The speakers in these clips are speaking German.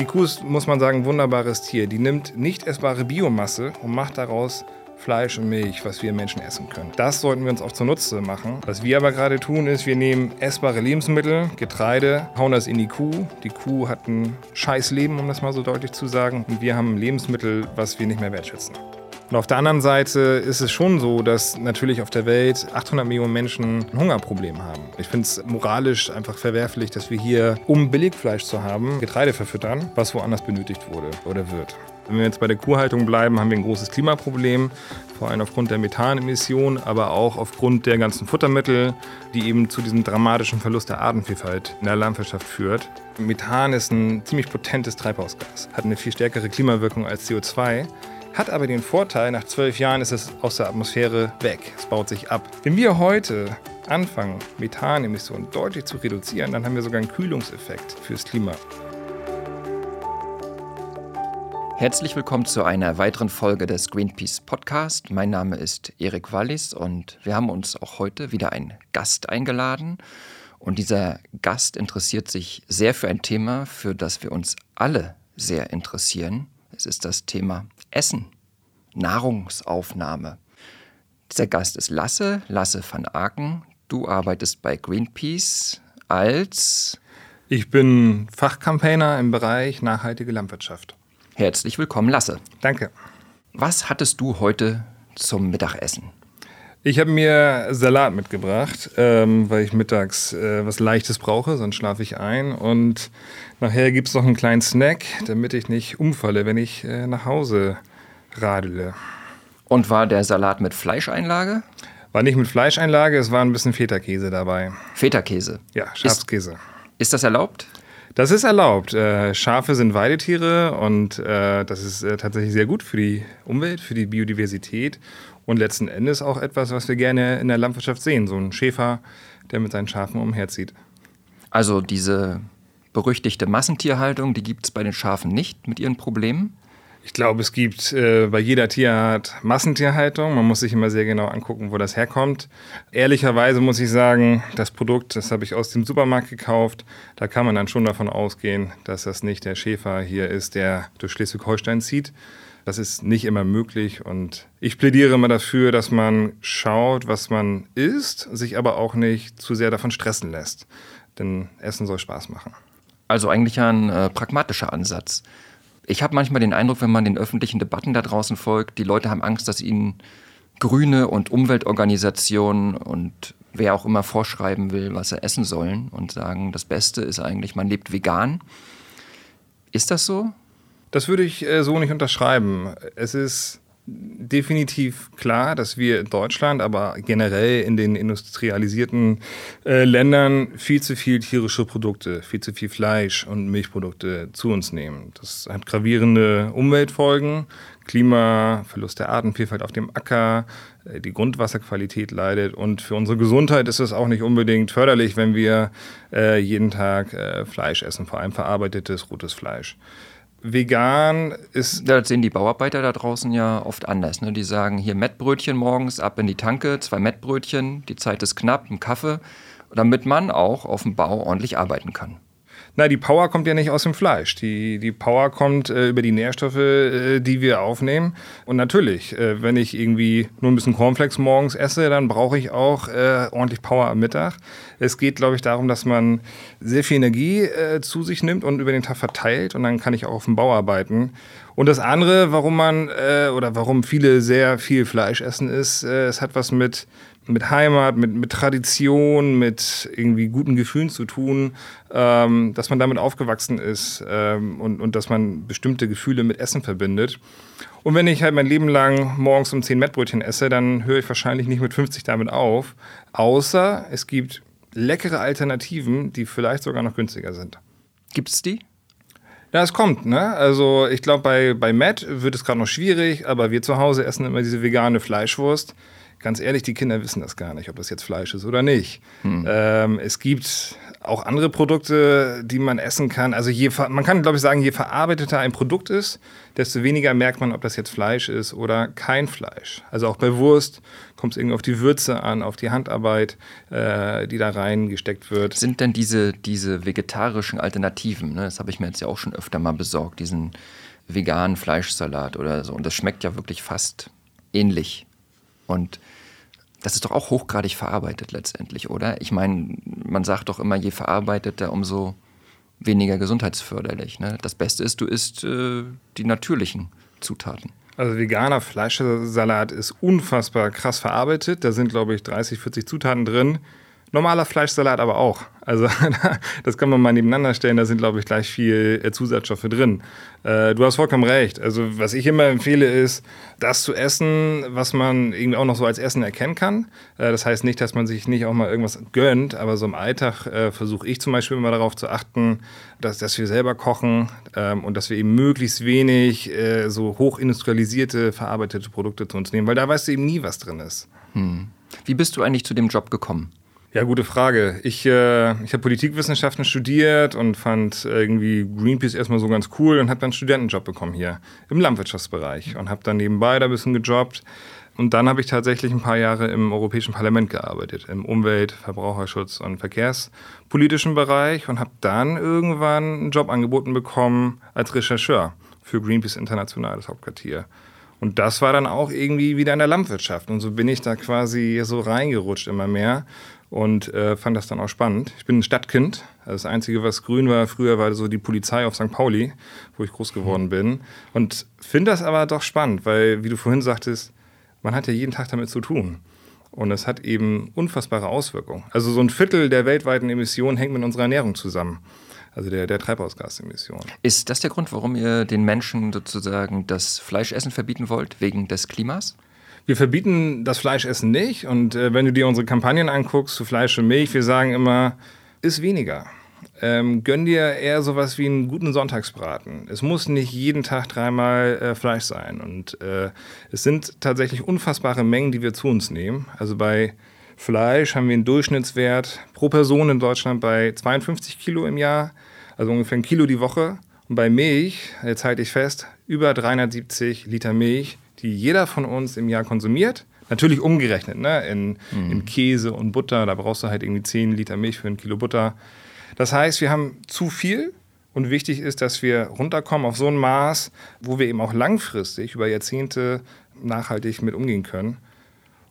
Die Kuh ist, muss man sagen, ein wunderbares Tier. Die nimmt nicht essbare Biomasse und macht daraus Fleisch und Milch, was wir Menschen essen können. Das sollten wir uns auch zunutze machen. Was wir aber gerade tun, ist, wir nehmen essbare Lebensmittel, Getreide, hauen das in die Kuh. Die Kuh hat ein scheiß Leben, um das mal so deutlich zu sagen. Und wir haben Lebensmittel, was wir nicht mehr wertschätzen. Und auf der anderen Seite ist es schon so, dass natürlich auf der Welt 800 Millionen Menschen ein Hungerproblem haben. Ich finde es moralisch einfach verwerflich, dass wir hier, um Billigfleisch zu haben, Getreide verfüttern, was woanders benötigt wurde oder wird. Wenn wir jetzt bei der Kuhhaltung bleiben, haben wir ein großes Klimaproblem, vor allem aufgrund der Methanemissionen, aber auch aufgrund der ganzen Futtermittel, die eben zu diesem dramatischen Verlust der Artenvielfalt in der Landwirtschaft führt. Methan ist ein ziemlich potentes Treibhausgas, hat eine viel stärkere Klimawirkung als CO2 hat aber den Vorteil, nach zwölf Jahren ist es aus der Atmosphäre weg. Es baut sich ab. Wenn wir heute anfangen, Methanemissionen deutlich zu reduzieren, dann haben wir sogar einen Kühlungseffekt fürs Klima. Herzlich willkommen zu einer weiteren Folge des Greenpeace Podcast. Mein Name ist Erik Wallis und wir haben uns auch heute wieder einen Gast eingeladen. Und dieser Gast interessiert sich sehr für ein Thema, für das wir uns alle sehr interessieren. Es ist das Thema Essen, Nahrungsaufnahme. Dieser Gast ist Lasse, Lasse van Aken. Du arbeitest bei Greenpeace als... Ich bin Fachcampaigner im Bereich nachhaltige Landwirtschaft. Herzlich willkommen, Lasse. Danke. Was hattest du heute zum Mittagessen? Ich habe mir Salat mitgebracht, ähm, weil ich mittags äh, was Leichtes brauche, sonst schlafe ich ein. Und nachher gibt es noch einen kleinen Snack, damit ich nicht umfalle, wenn ich äh, nach Hause radele. Und war der Salat mit Fleischeinlage? War nicht mit Fleischeinlage, es war ein bisschen Feta-Käse dabei. Feta-Käse? Ja, Schafskäse. Ist, ist das erlaubt? Das ist erlaubt. Äh, Schafe sind Weidetiere und äh, das ist äh, tatsächlich sehr gut für die Umwelt, für die Biodiversität und letzten Endes auch etwas, was wir gerne in der Landwirtschaft sehen. So ein Schäfer, der mit seinen Schafen umherzieht. Also diese berüchtigte Massentierhaltung, die gibt es bei den Schafen nicht mit ihren Problemen? Ich glaube, es gibt äh, bei jeder Tierart Massentierhaltung. Man muss sich immer sehr genau angucken, wo das herkommt. Ehrlicherweise muss ich sagen, das Produkt, das habe ich aus dem Supermarkt gekauft. Da kann man dann schon davon ausgehen, dass das nicht der Schäfer hier ist, der durch Schleswig-Holstein zieht. Das ist nicht immer möglich und ich plädiere immer dafür, dass man schaut, was man isst, sich aber auch nicht zu sehr davon stressen lässt. Denn Essen soll Spaß machen. Also eigentlich ein äh, pragmatischer Ansatz. Ich habe manchmal den Eindruck, wenn man den öffentlichen Debatten da draußen folgt, die Leute haben Angst, dass ihnen Grüne und Umweltorganisationen und wer auch immer vorschreiben will, was sie essen sollen und sagen, das Beste ist eigentlich, man lebt vegan. Ist das so? Das würde ich äh, so nicht unterschreiben. Es ist definitiv klar, dass wir in Deutschland, aber generell in den industrialisierten äh, Ländern viel zu viel tierische Produkte, viel zu viel Fleisch und Milchprodukte zu uns nehmen. Das hat gravierende Umweltfolgen, Klima, Verlust der Artenvielfalt auf dem Acker, äh, die Grundwasserqualität leidet und für unsere Gesundheit ist es auch nicht unbedingt förderlich, wenn wir äh, jeden Tag Fleisch essen, vor allem verarbeitetes rotes Fleisch. Vegan ist. Das sehen die Bauarbeiter da draußen ja oft anders. Ne? Die sagen hier Mettbrötchen morgens, ab in die Tanke, zwei Mettbrötchen, die Zeit ist knapp, ein Kaffee, damit man auch auf dem Bau ordentlich arbeiten kann. Na, die Power kommt ja nicht aus dem Fleisch. Die, die Power kommt äh, über die Nährstoffe, äh, die wir aufnehmen. Und natürlich, äh, wenn ich irgendwie nur ein bisschen Cornflakes morgens esse, dann brauche ich auch äh, ordentlich Power am Mittag. Es geht, glaube ich, darum, dass man sehr viel Energie äh, zu sich nimmt und über den Tag verteilt. Und dann kann ich auch auf dem Bau arbeiten. Und das andere, warum man äh, oder warum viele sehr viel Fleisch essen, ist, es hat was mit mit Heimat, mit, mit Tradition, mit irgendwie guten Gefühlen zu tun, ähm, dass man damit aufgewachsen ist ähm, und, und dass man bestimmte Gefühle mit Essen verbindet. Und wenn ich halt mein Leben lang morgens um 10 Mettbrötchen esse, dann höre ich wahrscheinlich nicht mit 50 damit auf, außer es gibt leckere Alternativen, die vielleicht sogar noch günstiger sind. Gibt es die? Ja, es kommt, ne? Also ich glaube, bei, bei Matt wird es gerade noch schwierig, aber wir zu Hause essen immer diese vegane Fleischwurst ganz ehrlich, die Kinder wissen das gar nicht, ob das jetzt Fleisch ist oder nicht. Hm. Ähm, es gibt auch andere Produkte, die man essen kann. Also je, man kann, glaube ich, sagen, je verarbeiteter ein Produkt ist, desto weniger merkt man, ob das jetzt Fleisch ist oder kein Fleisch. Also auch bei Wurst kommt es irgendwie auf die Würze an, auf die Handarbeit, äh, die da reingesteckt wird. Sind denn diese, diese vegetarischen Alternativen, ne, das habe ich mir jetzt ja auch schon öfter mal besorgt, diesen veganen Fleischsalat oder so, und das schmeckt ja wirklich fast ähnlich. Und das ist doch auch hochgradig verarbeitet letztendlich, oder? Ich meine, man sagt doch immer, je verarbeiteter, umso weniger gesundheitsförderlich. Ne? Das Beste ist, du isst äh, die natürlichen Zutaten. Also veganer Fleischsalat ist unfassbar krass verarbeitet. Da sind, glaube ich, 30, 40 Zutaten drin. Normaler Fleischsalat aber auch. Also das kann man mal nebeneinander stellen, da sind, glaube ich, gleich viel äh, Zusatzstoffe drin. Äh, du hast vollkommen recht. Also was ich immer empfehle, ist, das zu essen, was man irgendwie auch noch so als Essen erkennen kann. Äh, das heißt nicht, dass man sich nicht auch mal irgendwas gönnt, aber so im Alltag äh, versuche ich zum Beispiel immer darauf zu achten, dass, dass wir selber kochen ähm, und dass wir eben möglichst wenig äh, so hochindustrialisierte, verarbeitete Produkte zu uns nehmen, weil da weißt du eben nie, was drin ist. Hm. Wie bist du eigentlich zu dem Job gekommen? Ja, gute Frage. Ich, äh, ich habe Politikwissenschaften studiert und fand irgendwie Greenpeace erstmal so ganz cool und habe dann einen Studentenjob bekommen hier im Landwirtschaftsbereich und habe dann nebenbei da ein bisschen gejobbt. Und dann habe ich tatsächlich ein paar Jahre im Europäischen Parlament gearbeitet, im Umwelt-, Verbraucherschutz- und Verkehrspolitischen Bereich und habe dann irgendwann einen Job angeboten bekommen als Rechercheur für Greenpeace International, das Hauptquartier. Und das war dann auch irgendwie wieder in der Landwirtschaft. Und so bin ich da quasi so reingerutscht immer mehr und äh, fand das dann auch spannend. Ich bin ein Stadtkind. Das Einzige, was grün war früher, war so die Polizei auf St. Pauli, wo ich groß geworden bin. Und finde das aber doch spannend, weil, wie du vorhin sagtest, man hat ja jeden Tag damit zu tun. Und es hat eben unfassbare Auswirkungen. Also so ein Viertel der weltweiten Emissionen hängt mit unserer Ernährung zusammen. Also der, der Treibhausgasemissionen. Ist das der Grund, warum ihr den Menschen sozusagen das Fleischessen verbieten wollt, wegen des Klimas? Wir verbieten das Fleischessen nicht. Und äh, wenn du dir unsere Kampagnen anguckst zu Fleisch und Milch, wir sagen immer, ist weniger. Ähm, gönn dir eher sowas wie einen guten Sonntagsbraten. Es muss nicht jeden Tag dreimal äh, Fleisch sein. Und äh, es sind tatsächlich unfassbare Mengen, die wir zu uns nehmen. Also bei Fleisch haben wir einen Durchschnittswert pro Person in Deutschland bei 52 Kilo im Jahr, also ungefähr ein Kilo die Woche. Und bei Milch, jetzt halte ich fest, über 370 Liter Milch die jeder von uns im Jahr konsumiert. Natürlich umgerechnet, ne? in, mhm. in Käse und Butter. Da brauchst du halt irgendwie 10 Liter Milch für ein Kilo Butter. Das heißt, wir haben zu viel und wichtig ist, dass wir runterkommen auf so ein Maß, wo wir eben auch langfristig über Jahrzehnte nachhaltig mit umgehen können.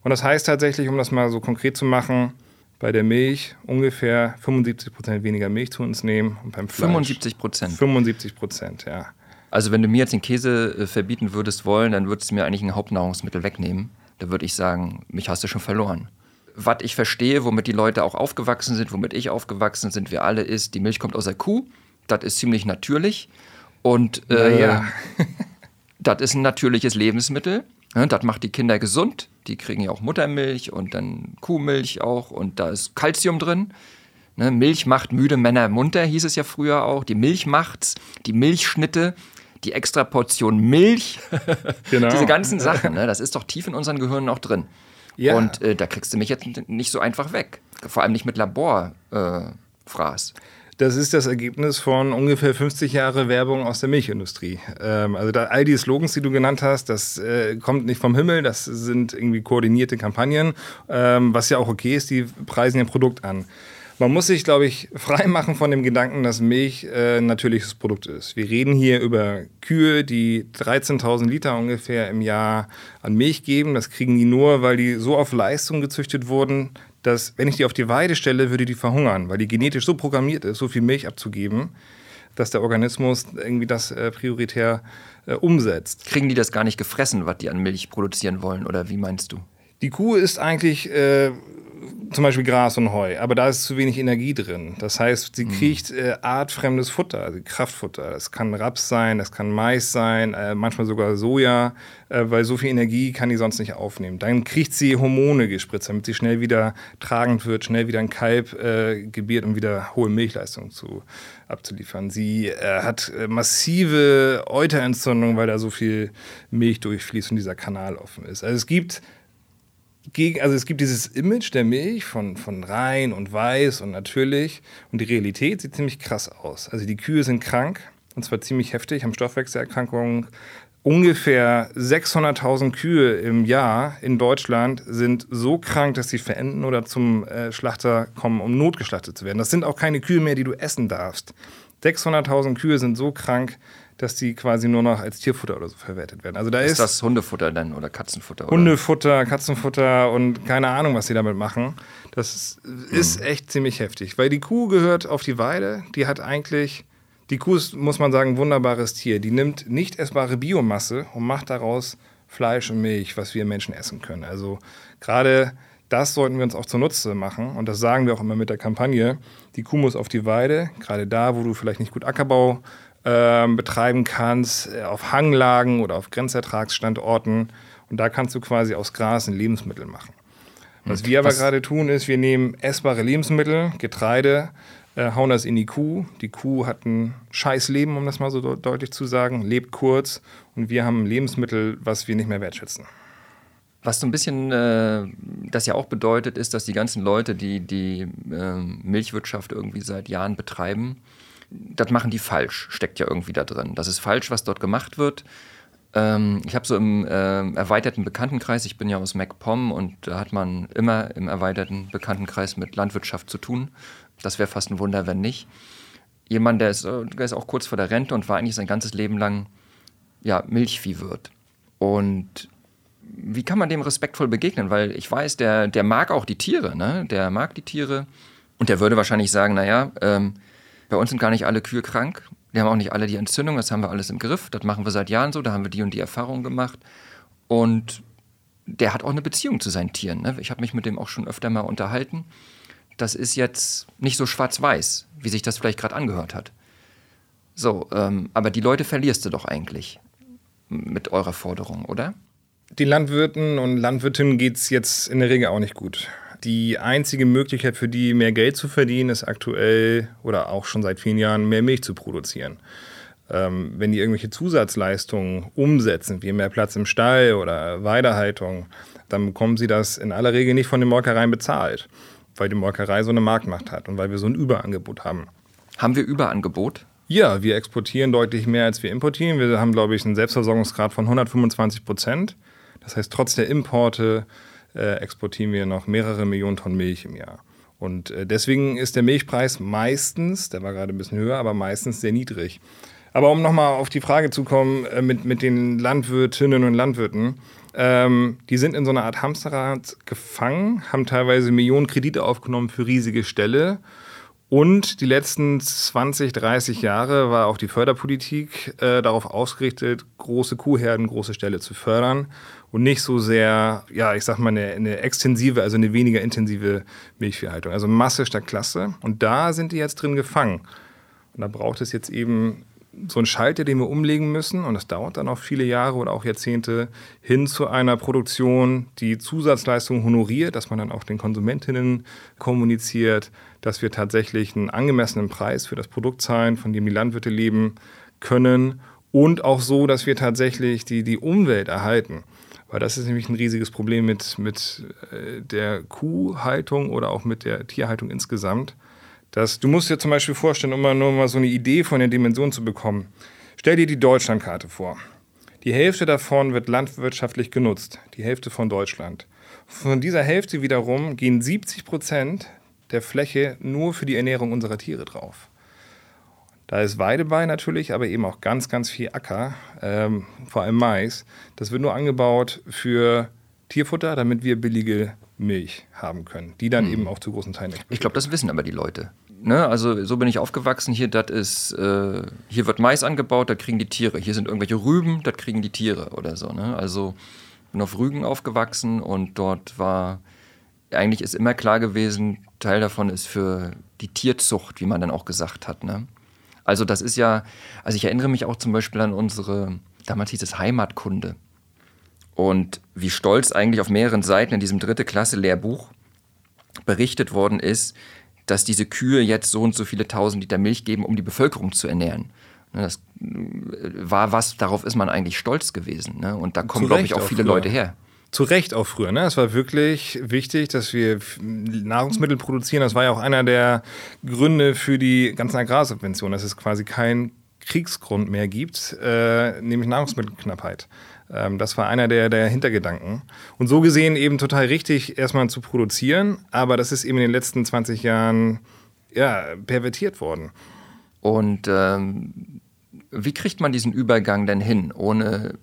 Und das heißt tatsächlich, um das mal so konkret zu machen, bei der Milch ungefähr 75 Prozent weniger Milch zu uns nehmen und beim Fleisch 75 Prozent. 75 Prozent, ja. Also wenn du mir jetzt den Käse äh, verbieten würdest wollen, dann würdest du mir eigentlich ein Hauptnahrungsmittel wegnehmen. Da würde ich sagen, mich hast du schon verloren. Was ich verstehe, womit die Leute auch aufgewachsen sind, womit ich aufgewachsen sind, wir alle, ist, die Milch kommt aus der Kuh. Das ist ziemlich natürlich. Und äh, ja. das ist ein natürliches Lebensmittel. Das macht die Kinder gesund. Die kriegen ja auch Muttermilch und dann Kuhmilch auch. Und da ist Kalzium drin. Ne, Milch macht müde Männer munter, hieß es ja früher auch. Die Milch macht's. Die Milchschnitte die extra Portion Milch, genau. diese ganzen Sachen, ne, das ist doch tief in unseren Gehirnen auch drin. Ja. Und äh, da kriegst du mich jetzt nicht so einfach weg. Vor allem nicht mit Laborfraß. Äh, das ist das Ergebnis von ungefähr 50 Jahre Werbung aus der Milchindustrie. Ähm, also da, all die Slogans, die du genannt hast, das äh, kommt nicht vom Himmel, das sind irgendwie koordinierte Kampagnen, ähm, was ja auch okay ist, die preisen ihr Produkt an. Man muss sich, glaube ich, frei machen von dem Gedanken, dass Milch äh, ein natürliches Produkt ist. Wir reden hier über Kühe, die 13.000 Liter ungefähr im Jahr an Milch geben. Das kriegen die nur, weil die so auf Leistung gezüchtet wurden, dass, wenn ich die auf die Weide stelle, würde die verhungern, weil die genetisch so programmiert ist, so viel Milch abzugeben, dass der Organismus irgendwie das äh, prioritär äh, umsetzt. Kriegen die das gar nicht gefressen, was die an Milch produzieren wollen, oder wie meinst du? Die Kuh ist eigentlich äh, zum Beispiel Gras und Heu, aber da ist zu wenig Energie drin. Das heißt, sie mhm. kriegt äh, artfremdes Futter, also Kraftfutter. Das kann Raps sein, das kann Mais sein, äh, manchmal sogar Soja, äh, weil so viel Energie kann die sonst nicht aufnehmen. Dann kriegt sie Hormone gespritzt, damit sie schnell wieder tragend wird, schnell wieder ein Kalb äh, gebiert, um wieder hohe Milchleistung zu, abzuliefern. Sie äh, hat äh, massive Euterentzündung, weil da so viel Milch durchfließt und dieser Kanal offen ist. Also es gibt gegen, also es gibt dieses Image der Milch von, von rein und weiß und natürlich. Und die Realität sieht ziemlich krass aus. Also die Kühe sind krank und zwar ziemlich heftig, haben Stoffwechselerkrankungen. Ungefähr 600.000 Kühe im Jahr in Deutschland sind so krank, dass sie verenden oder zum äh, Schlachter kommen, um notgeschlachtet zu werden. Das sind auch keine Kühe mehr, die du essen darfst. 600.000 Kühe sind so krank, dass die quasi nur noch als Tierfutter oder so verwertet werden. Also da ist, ist das Hundefutter dann oder Katzenfutter? Oder? Hundefutter, Katzenfutter und keine Ahnung, was sie damit machen. Das ist mhm. echt ziemlich heftig, weil die Kuh gehört auf die Weide. Die hat eigentlich, die Kuh ist, muss man sagen, ein wunderbares Tier. Die nimmt nicht essbare Biomasse und macht daraus Fleisch und Milch, was wir Menschen essen können. Also gerade das sollten wir uns auch zunutze machen. Und das sagen wir auch immer mit der Kampagne. Die Kuh muss auf die Weide, gerade da, wo du vielleicht nicht gut Ackerbau ähm, betreiben kannst, äh, auf Hanglagen oder auf Grenzertragsstandorten. Und da kannst du quasi aus Gras ein Lebensmittel machen. Was wir aber gerade tun, ist, wir nehmen essbare Lebensmittel, Getreide, äh, hauen das in die Kuh. Die Kuh hat ein scheiß Leben, um das mal so deutlich zu sagen, lebt kurz und wir haben Lebensmittel, was wir nicht mehr wertschätzen. Was so ein bisschen äh, das ja auch bedeutet, ist, dass die ganzen Leute, die die äh, Milchwirtschaft irgendwie seit Jahren betreiben, das machen die falsch, steckt ja irgendwie da drin. Das ist falsch, was dort gemacht wird. Ähm, ich habe so im äh, erweiterten Bekanntenkreis, ich bin ja aus MacPom und da hat man immer im erweiterten Bekanntenkreis mit Landwirtschaft zu tun. Das wäre fast ein Wunder, wenn nicht. Jemand, der ist, der ist auch kurz vor der Rente und war eigentlich sein ganzes Leben lang ja, Milchviehwirt. Und wie kann man dem respektvoll begegnen? Weil ich weiß, der, der mag auch die Tiere, ne? Der mag die Tiere. Und der würde wahrscheinlich sagen, naja, ähm, bei uns sind gar nicht alle Kühe krank. Wir haben auch nicht alle die Entzündung, das haben wir alles im Griff. Das machen wir seit Jahren so, da haben wir die und die Erfahrungen gemacht. Und der hat auch eine Beziehung zu seinen Tieren. Ne? Ich habe mich mit dem auch schon öfter mal unterhalten. Das ist jetzt nicht so schwarz-weiß, wie sich das vielleicht gerade angehört hat. So, ähm, aber die Leute verlierst du doch eigentlich mit eurer Forderung, oder? Die Landwirten und Landwirtinnen geht es jetzt in der Regel auch nicht gut. Die einzige Möglichkeit für die, mehr Geld zu verdienen, ist aktuell oder auch schon seit vielen Jahren mehr Milch zu produzieren. Ähm, wenn die irgendwelche Zusatzleistungen umsetzen, wie mehr Platz im Stall oder Weidehaltung, dann bekommen sie das in aller Regel nicht von den Molkereien bezahlt, weil die Molkerei so eine Marktmacht hat und weil wir so ein Überangebot haben. Haben wir Überangebot? Ja, wir exportieren deutlich mehr, als wir importieren. Wir haben, glaube ich, einen Selbstversorgungsgrad von 125 Prozent. Das heißt, trotz der Importe exportieren wir noch mehrere Millionen Tonnen Milch im Jahr. Und äh, deswegen ist der Milchpreis meistens, der war gerade ein bisschen höher, aber meistens sehr niedrig. Aber um nochmal auf die Frage zu kommen äh, mit, mit den Landwirtinnen und Landwirten, ähm, die sind in so einer Art Hamsterrad gefangen, haben teilweise Millionen Kredite aufgenommen für riesige Ställe. Und die letzten 20, 30 Jahre war auch die Förderpolitik äh, darauf ausgerichtet, große Kuhherden, große Ställe zu fördern und nicht so sehr, ja, ich sag mal, eine, eine extensive, also eine weniger intensive Milchviehhaltung. Also Masse statt Klasse. Und da sind die jetzt drin gefangen. Und da braucht es jetzt eben so einen Schalter, den wir umlegen müssen, und das dauert dann auch viele Jahre oder auch Jahrzehnte, hin zu einer Produktion, die Zusatzleistungen honoriert, dass man dann auch den Konsumentinnen kommuniziert, dass wir tatsächlich einen angemessenen Preis für das Produkt zahlen, von dem die Landwirte leben können und auch so, dass wir tatsächlich die, die Umwelt erhalten. Weil das ist nämlich ein riesiges Problem mit, mit äh, der Kuhhaltung oder auch mit der Tierhaltung insgesamt. Dass, du musst dir zum Beispiel vorstellen, um mal nur mal so eine Idee von der Dimension zu bekommen. Stell dir die Deutschlandkarte vor. Die Hälfte davon wird landwirtschaftlich genutzt, die Hälfte von Deutschland. Von dieser Hälfte wiederum gehen 70 Prozent der Fläche nur für die Ernährung unserer Tiere drauf. Da ist Weide bei natürlich, aber eben auch ganz, ganz viel Acker, ähm, vor allem Mais. Das wird nur angebaut für Tierfutter, damit wir billige Milch haben können, die dann hm. eben auch zu großen Teilen. Ich glaube, das wissen aber die Leute. Ne? Also so bin ich aufgewachsen. Hier, das ist, äh, hier wird Mais angebaut, da kriegen die Tiere. Hier sind irgendwelche Rüben, das kriegen die Tiere oder so. Ne? Also bin auf Rügen aufgewachsen und dort war eigentlich ist immer klar gewesen, Teil davon ist für die Tierzucht, wie man dann auch gesagt hat. Ne? Also das ist ja, also ich erinnere mich auch zum Beispiel an unsere, damals hieß es Heimatkunde. Und wie stolz eigentlich auf mehreren Seiten in diesem dritte Klasse Lehrbuch berichtet worden ist, dass diese Kühe jetzt so und so viele tausend Liter Milch geben, um die Bevölkerung zu ernähren. Ne, das äh, war was, darauf ist man eigentlich stolz gewesen. Ne? Und da kommen, glaube ich, auch viele Leute her. zu Recht auch früher. Ne? Es war wirklich wichtig, dass wir Nahrungsmittel produzieren. Das war ja auch einer der Gründe für die ganzen Agrarsubventionen, dass es quasi keinen Kriegsgrund mehr gibt, äh, nämlich Nahrungsmittelknappheit. Ähm, das war einer der, der Hintergedanken. Und so gesehen eben total richtig, erstmal zu produzieren, aber das ist eben in den letzten 20 Jahren ja, pervertiert worden. Und ähm, wie kriegt man diesen Übergang denn hin, ohne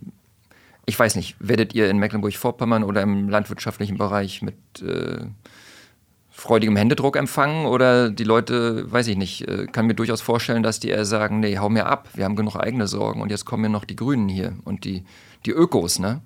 ich weiß nicht, werdet ihr in Mecklenburg-Vorpommern oder im landwirtschaftlichen Bereich mit äh, freudigem Händedruck empfangen oder die Leute, weiß ich nicht, äh, kann mir durchaus vorstellen, dass die eher sagen, nee, hau mir ab, wir haben genug eigene Sorgen und jetzt kommen ja noch die Grünen hier und die, die Ökos, ne?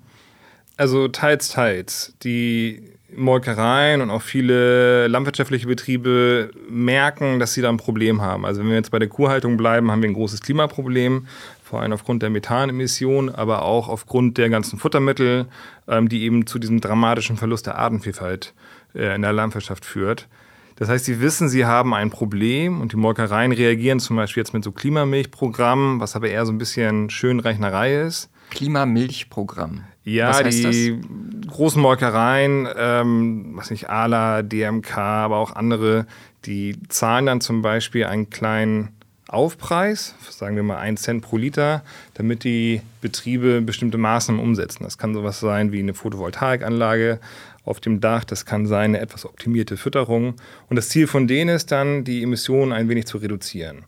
Also teils, teils. Die Molkereien und auch viele landwirtschaftliche Betriebe merken, dass sie da ein Problem haben. Also wenn wir jetzt bei der Kuhhaltung bleiben, haben wir ein großes Klimaproblem vor allem aufgrund der Methanemissionen, aber auch aufgrund der ganzen Futtermittel, ähm, die eben zu diesem dramatischen Verlust der Artenvielfalt in der Landwirtschaft führt. Das heißt, sie wissen, sie haben ein Problem und die Molkereien reagieren zum Beispiel jetzt mit so Klimamilchprogrammen, was aber eher so ein bisschen Schönreichnerei ist. Klimamilchprogramm. Ja, die das? großen Molkereien, ähm, was nicht, ALA, DMK, aber auch andere, die zahlen dann zum Beispiel einen kleinen Aufpreis, sagen wir mal 1 Cent pro Liter, damit die Betriebe bestimmte Maßnahmen umsetzen. Das kann sowas sein wie eine Photovoltaikanlage auf dem Dach, das kann sein eine etwas optimierte Fütterung. Und das Ziel von denen ist dann, die Emissionen ein wenig zu reduzieren.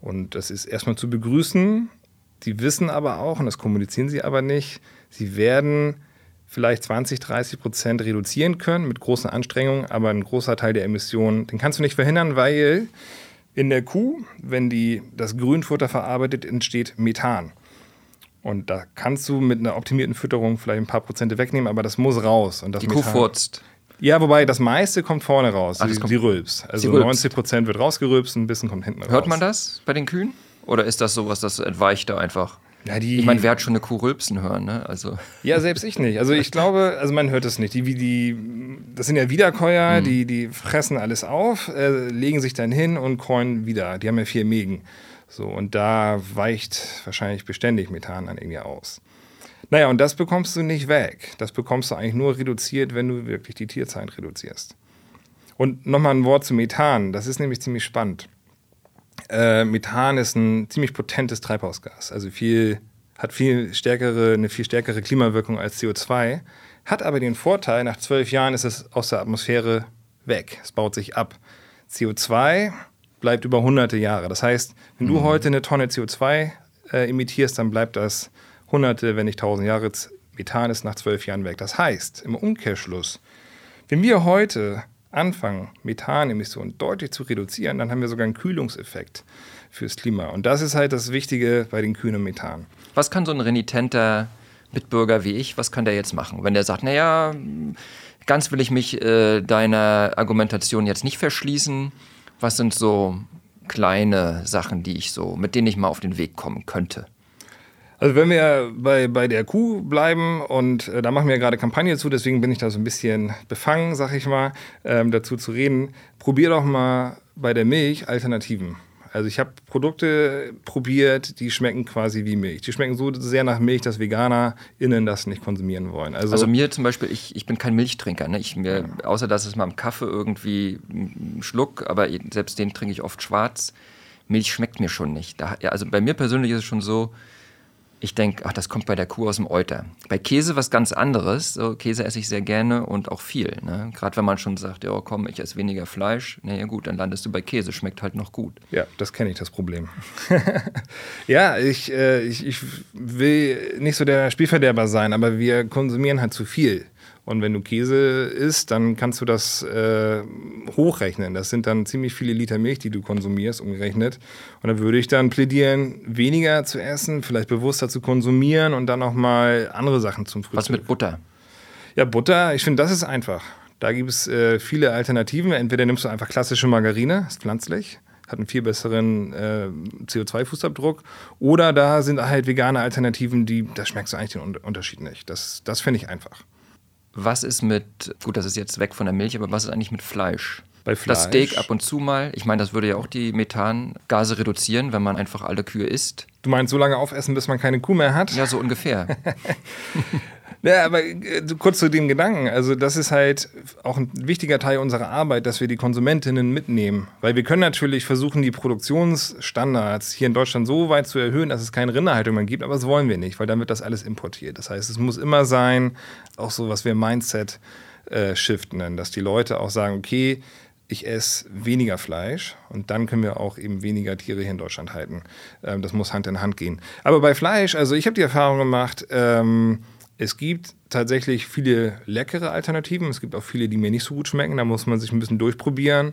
Und das ist erstmal zu begrüßen. Die wissen aber auch, und das kommunizieren sie aber nicht, sie werden vielleicht 20, 30 Prozent reduzieren können mit großen Anstrengungen, aber ein großer Teil der Emissionen, den kannst du nicht verhindern, weil in der Kuh, wenn die das Grünfutter verarbeitet, entsteht Methan. Und da kannst du mit einer optimierten Fütterung vielleicht ein paar Prozente wegnehmen, aber das muss raus. Und das die Kuh furzt. Ja, wobei das meiste kommt vorne raus. Ach, die, kommt, die Rülps. Also die 90 Prozent wird rausgerülpst ein bisschen kommt hinten Hört raus. Hört man das bei den Kühen? Oder ist das sowas, das entweicht da einfach? Ja, die, ich meine, wer hat schon eine Kuh rülpsen hören, ne? Also. Ja, selbst ich nicht. Also ich glaube, also man hört es nicht. Die, die, das sind ja Wiederkäuer, mhm. die, die fressen alles auf, äh, legen sich dann hin und käuen wieder. Die haben ja vier Mägen. So, und da weicht wahrscheinlich beständig Methan dann irgendwie aus. Naja, und das bekommst du nicht weg. Das bekommst du eigentlich nur reduziert, wenn du wirklich die Tierzeit reduzierst. Und nochmal ein Wort zu Methan. Das ist nämlich ziemlich spannend. Äh, Methan ist ein ziemlich potentes Treibhausgas, also viel, hat viel stärkere, eine viel stärkere Klimawirkung als CO2, hat aber den Vorteil, nach zwölf Jahren ist es aus der Atmosphäre weg, es baut sich ab. CO2 bleibt über hunderte Jahre. Das heißt, wenn du mhm. heute eine Tonne CO2 äh, emittierst, dann bleibt das hunderte, wenn nicht tausend Jahre. Methan ist nach zwölf Jahren weg. Das heißt, im Umkehrschluss, wenn wir heute anfangen, Methanemissionen deutlich zu reduzieren, dann haben wir sogar einen Kühlungseffekt fürs Klima. Und das ist halt das Wichtige bei den kühlen Methan. Was kann so ein renitenter Mitbürger wie ich, was kann der jetzt machen? Wenn der sagt, naja, ganz will ich mich äh, deiner Argumentation jetzt nicht verschließen, was sind so kleine Sachen, die ich so, mit denen ich mal auf den Weg kommen könnte? Also wenn wir bei, bei der Kuh bleiben und äh, da machen wir gerade Kampagne zu, deswegen bin ich da so ein bisschen befangen, sag ich mal, ähm, dazu zu reden. Probier doch mal bei der Milch Alternativen. Also ich habe Produkte probiert, die schmecken quasi wie Milch. Die schmecken so sehr nach Milch, dass VeganerInnen das nicht konsumieren wollen. Also, also mir zum Beispiel, ich, ich bin kein Milchtrinker. Ne? Ich, mir, außer dass es mal im Kaffee irgendwie einen Schluck, aber selbst den trinke ich oft schwarz. Milch schmeckt mir schon nicht. Da, ja, also bei mir persönlich ist es schon so, ich denke, ach, das kommt bei der Kuh aus dem Euter. Bei Käse was ganz anderes. So, Käse esse ich sehr gerne und auch viel. Ne? Gerade wenn man schon sagt, ja komm, ich esse weniger Fleisch. Naja gut, dann landest du bei Käse, schmeckt halt noch gut. Ja, das kenne ich, das Problem. ja, ich, äh, ich, ich will nicht so der Spielverderber sein, aber wir konsumieren halt zu viel. Und wenn du Käse isst, dann kannst du das äh, hochrechnen. Das sind dann ziemlich viele Liter Milch, die du konsumierst, umgerechnet. Und da würde ich dann plädieren, weniger zu essen, vielleicht bewusster zu konsumieren und dann auch mal andere Sachen zum Frühstück. Was mit Butter? Ja, Butter, ich finde, das ist einfach. Da gibt es äh, viele Alternativen. Entweder nimmst du einfach klassische Margarine, ist pflanzlich, hat einen viel besseren äh, CO2-Fußabdruck. Oder da sind halt vegane Alternativen, die, da schmeckst du eigentlich den Unterschied nicht. Das, das finde ich einfach. Was ist mit, gut, das ist jetzt weg von der Milch, aber was ist eigentlich mit Fleisch? Bei Fleisch? Das Steak ab und zu mal. Ich meine, das würde ja auch die Methangase reduzieren, wenn man einfach alle Kühe isst. Du meinst so lange aufessen, bis man keine Kuh mehr hat? Ja, so ungefähr. Ja, aber äh, kurz zu dem Gedanken. Also, das ist halt auch ein wichtiger Teil unserer Arbeit, dass wir die Konsumentinnen mitnehmen. Weil wir können natürlich versuchen, die Produktionsstandards hier in Deutschland so weit zu erhöhen, dass es keine Rinderhaltung mehr gibt, aber das wollen wir nicht, weil dann wird das alles importiert. Das heißt, es muss immer sein, auch so, was wir Mindset-Shift äh, nennen, dass die Leute auch sagen, okay, ich esse weniger Fleisch und dann können wir auch eben weniger Tiere hier in Deutschland halten. Ähm, das muss Hand in Hand gehen. Aber bei Fleisch, also ich habe die Erfahrung gemacht, ähm, es gibt tatsächlich viele leckere Alternativen. Es gibt auch viele, die mir nicht so gut schmecken. Da muss man sich ein bisschen durchprobieren.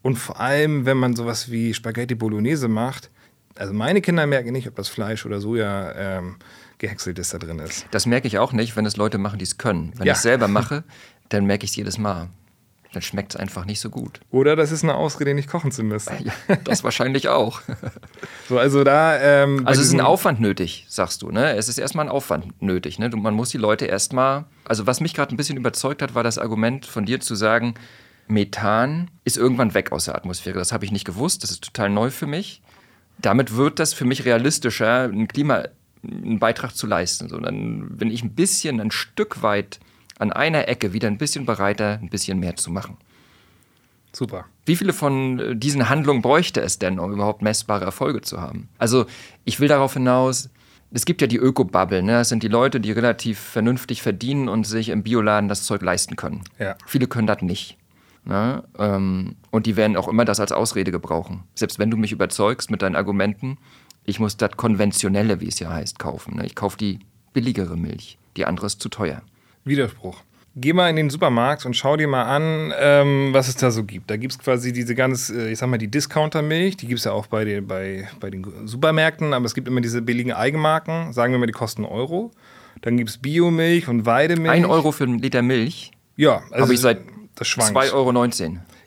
Und vor allem, wenn man sowas wie Spaghetti Bolognese macht, also meine Kinder merken nicht, ob das Fleisch oder Soja ähm, gehäckselt ist da drin ist. Das merke ich auch nicht, wenn es Leute machen, die es können. Wenn ja. ich es selber mache, dann merke ich es jedes Mal dann schmeckt es einfach nicht so gut. Oder das ist eine Ausrede, nicht kochen zu müssen. Ja, das wahrscheinlich auch. so, also da. Ähm, also es ist ein Aufwand nötig, sagst du. Ne? Es ist erstmal ein Aufwand nötig. Ne? Man muss die Leute erstmal. Also was mich gerade ein bisschen überzeugt hat, war das Argument von dir zu sagen, Methan ist irgendwann weg aus der Atmosphäre. Das habe ich nicht gewusst. Das ist total neu für mich. Damit wird das für mich realistischer, ein Klima, einen Beitrag zu leisten. So, dann bin ich ein bisschen, ein Stück weit an einer Ecke wieder ein bisschen bereiter, ein bisschen mehr zu machen. Super. Wie viele von äh, diesen Handlungen bräuchte es denn, um überhaupt messbare Erfolge zu haben? Also ich will darauf hinaus, es gibt ja die Öko-Bubble, ne? das sind die Leute, die relativ vernünftig verdienen und sich im Bioladen das Zeug leisten können. Ja. Viele können das nicht. Ne? Ähm, und die werden auch immer das als Ausrede gebrauchen. Selbst wenn du mich überzeugst mit deinen Argumenten, ich muss das konventionelle, wie es ja heißt, kaufen. Ne? Ich kaufe die billigere Milch. Die andere ist zu teuer. Widerspruch. Geh mal in den Supermarkt und schau dir mal an, ähm, was es da so gibt. Da gibt es quasi diese ganz, äh, ich sag mal, die Discounter-Milch, die gibt es ja auch bei den, bei, bei den Supermärkten, aber es gibt immer diese billigen Eigenmarken, sagen wir mal, die kosten Euro. Dann gibt es Biomilch und Weidemilch. Ein Euro für einen Liter Milch? Ja, also Habe ich seit 2,19 Euro.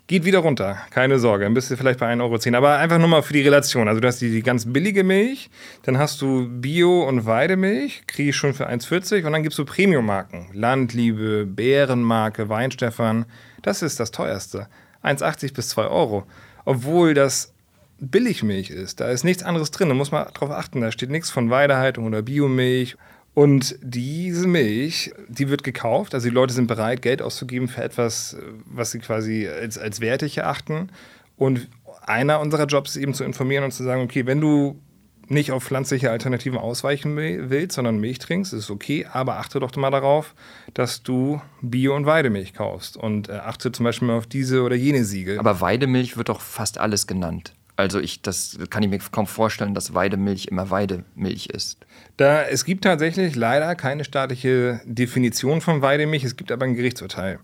Geht wieder runter, keine Sorge. Dann bist du vielleicht bei 1,10 Euro. Aber einfach nur mal für die Relation. Also du hast die, die ganz billige Milch, dann hast du Bio- und Weidemilch, kriege ich schon für 1,40 und dann gibst du Premium-Marken. Landliebe, Bärenmarke, Weinstefan. Das ist das teuerste. 1,80 bis 2 Euro. Obwohl das Billigmilch ist. Da ist nichts anderes drin. Da muss man drauf achten. Da steht nichts von Weidehaltung oder Biomilch. Und diese Milch, die wird gekauft. Also die Leute sind bereit, Geld auszugeben für etwas, was sie quasi als, als wertig erachten. Und einer unserer Jobs ist eben zu informieren und zu sagen, okay, wenn du nicht auf pflanzliche Alternativen ausweichen willst, sondern Milch trinkst, ist okay, aber achte doch mal darauf, dass du Bio- und Weidemilch kaufst und äh, achte zum Beispiel mal auf diese oder jene Siegel. Aber Weidemilch wird doch fast alles genannt. Also ich, das kann ich mir kaum vorstellen, dass Weidemilch immer Weidemilch ist. Da, es gibt tatsächlich leider keine staatliche Definition von Weidemilch, es gibt aber ein Gerichtsurteil.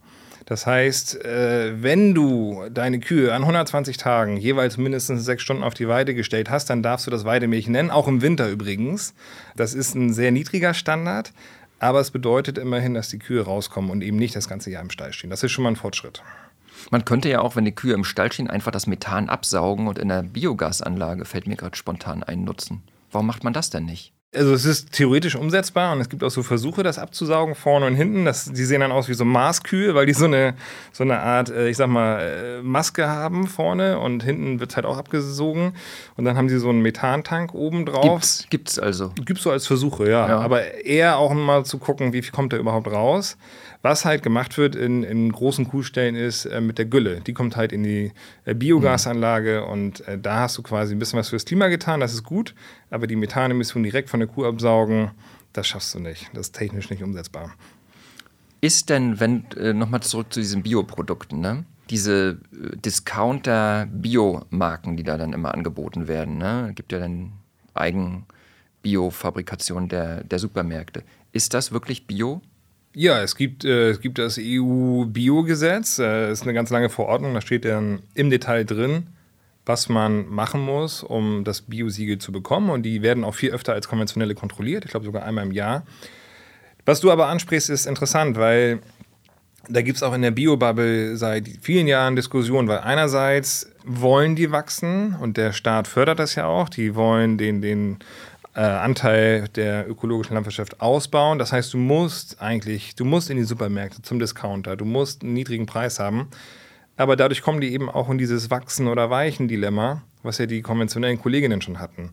Das heißt, äh, wenn du deine Kühe an 120 Tagen jeweils mindestens sechs Stunden auf die Weide gestellt hast, dann darfst du das Weidemilch nennen, auch im Winter übrigens. Das ist ein sehr niedriger Standard, aber es bedeutet immerhin, dass die Kühe rauskommen und eben nicht das ganze Jahr im Stall stehen. Das ist schon mal ein Fortschritt. Man könnte ja auch, wenn die Kühe im Stall stehen, einfach das Methan absaugen und in der Biogasanlage, fällt mir gerade spontan ein, nutzen. Warum macht man das denn nicht? Also es ist theoretisch umsetzbar und es gibt auch so Versuche, das abzusaugen, vorne und hinten. Das, die sehen dann aus wie so Maßkühe, weil die so eine, so eine Art, äh, ich sag mal, äh, Maske haben vorne und hinten wird es halt auch abgesogen. Und dann haben sie so einen Methantank oben drauf. Gibt's, gibt's also. Gibt's so als Versuche, ja. ja. Aber eher auch mal zu gucken, wie viel kommt da überhaupt raus. Was halt gemacht wird in, in großen Kuhstellen ist äh, mit der Gülle. Die kommt halt in die äh, Biogasanlage mhm. und äh, da hast du quasi ein bisschen was fürs Klima getan, das ist gut, aber die Methanemission direkt von der Kuh absaugen, das schaffst du nicht. Das ist technisch nicht umsetzbar. Ist denn, wenn, äh, nochmal zurück zu diesen Bioprodukten, ne? diese äh, Discounter-Biomarken, die da dann immer angeboten werden, ne? gibt ja dann Eigen-Bio-Fabrikation der, der Supermärkte. Ist das wirklich Bio? Ja, es gibt, äh, es gibt das EU-Biogesetz. Äh, ist eine ganz lange Verordnung. Da steht dann im Detail drin, was man machen muss, um das Biosiegel zu bekommen. Und die werden auch viel öfter als konventionelle kontrolliert. Ich glaube sogar einmal im Jahr. Was du aber ansprichst, ist interessant, weil da gibt es auch in der Biobubble seit vielen Jahren Diskussionen, weil einerseits wollen die wachsen und der Staat fördert das ja auch. Die wollen den, den äh, Anteil der ökologischen Landwirtschaft ausbauen. Das heißt, du musst eigentlich, du musst in die Supermärkte zum Discounter, du musst einen niedrigen Preis haben. Aber dadurch kommen die eben auch in dieses Wachsen- oder Weichen-Dilemma, was ja die konventionellen Kolleginnen schon hatten.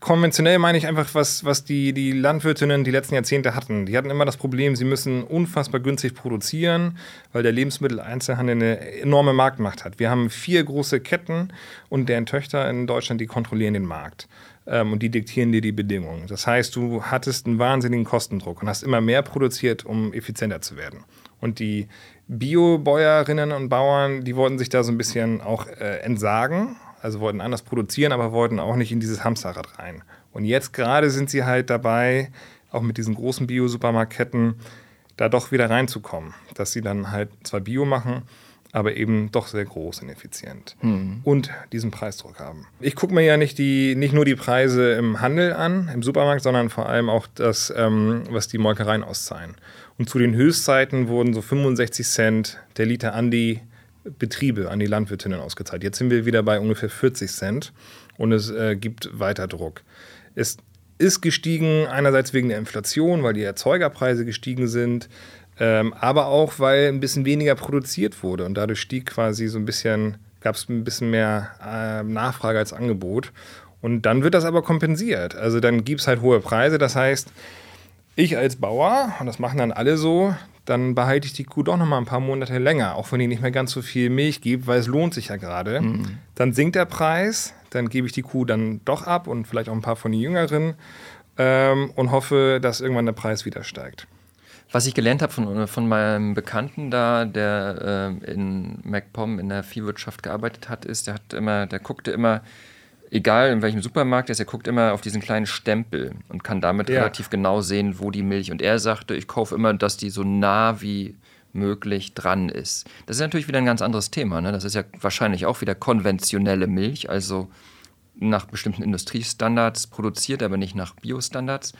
konventionell meine ich einfach, was, was die, die Landwirtinnen die letzten Jahrzehnte hatten. Die hatten immer das Problem, sie müssen unfassbar günstig produzieren, weil der Lebensmitteleinzelhandel eine enorme Marktmacht hat. Wir haben vier große Ketten und deren Töchter in Deutschland, die kontrollieren den Markt. Ähm, und die diktieren dir die Bedingungen. Das heißt, du hattest einen wahnsinnigen Kostendruck und hast immer mehr produziert, um effizienter zu werden. Und die Biobäuerinnen und Bauern, die wollten sich da so ein bisschen auch äh, entsagen also wollten anders produzieren, aber wollten auch nicht in dieses Hamsterrad rein. Und jetzt gerade sind sie halt dabei, auch mit diesen großen Bio-Supermarktketten, da doch wieder reinzukommen. Dass sie dann halt zwar Bio machen, aber eben doch sehr groß und effizient. Hm. Und diesen Preisdruck haben. Ich gucke mir ja nicht, die, nicht nur die Preise im Handel an, im Supermarkt, sondern vor allem auch das, ähm, was die Molkereien auszahlen. Und zu den Höchstzeiten wurden so 65 Cent der Liter an die Betriebe, an die Landwirtinnen ausgezahlt. Jetzt sind wir wieder bei ungefähr 40 Cent und es äh, gibt weiter Druck. Es ist gestiegen einerseits wegen der Inflation, weil die Erzeugerpreise gestiegen sind, ähm, aber auch, weil ein bisschen weniger produziert wurde und dadurch stieg quasi so ein bisschen, gab es ein bisschen mehr äh, Nachfrage als Angebot. Und dann wird das aber kompensiert. Also dann gibt es halt hohe Preise. Das heißt, ich als Bauer, und das machen dann alle so, dann behalte ich die Kuh doch noch mal ein paar Monate länger, auch wenn die nicht mehr ganz so viel Milch gibt, weil es lohnt sich ja gerade. Mhm. Dann sinkt der Preis, dann gebe ich die Kuh dann doch ab und vielleicht auch ein paar von den Jüngeren ähm, und hoffe, dass irgendwann der Preis wieder steigt. Was ich gelernt habe von, von meinem Bekannten da, der äh, in MacPom in der Viehwirtschaft gearbeitet hat, ist, der hat immer, der guckte immer, egal in welchem Supermarkt er ist, er guckt immer auf diesen kleinen Stempel und kann damit ja. relativ genau sehen, wo die Milch. Und er sagte, ich kaufe immer, dass die so nah wie möglich dran ist. Das ist natürlich wieder ein ganz anderes Thema. Ne? Das ist ja wahrscheinlich auch wieder konventionelle Milch, also nach bestimmten Industriestandards produziert, aber nicht nach Biostandards.